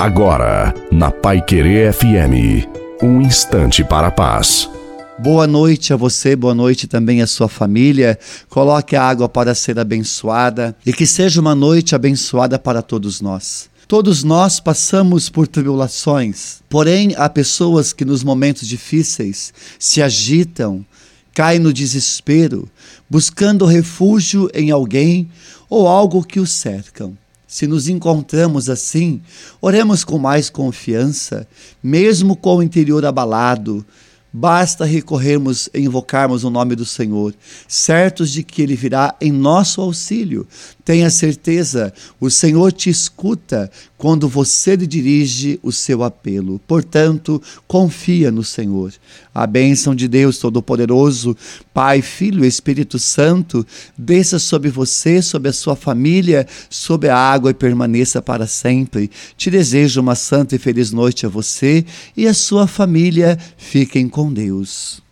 Agora, na Pai Querer FM, um instante para a paz. Boa noite a você, boa noite também à sua família. Coloque a água para ser abençoada e que seja uma noite abençoada para todos nós. Todos nós passamos por tribulações, porém há pessoas que nos momentos difíceis se agitam, caem no desespero, buscando refúgio em alguém ou algo que os cercam. Se nos encontramos assim, oremos com mais confiança, mesmo com o interior abalado, Basta recorrermos e invocarmos o nome do Senhor, certos de que Ele virá em nosso auxílio. Tenha certeza, o Senhor te escuta quando você lhe dirige o seu apelo. Portanto, confia no Senhor. A bênção de Deus Todo-Poderoso, Pai, Filho e Espírito Santo, desça sobre você, sobre a sua família, sobre a água e permaneça para sempre. Te desejo uma santa e feliz noite a você e a sua família. Fiquem com com Deus.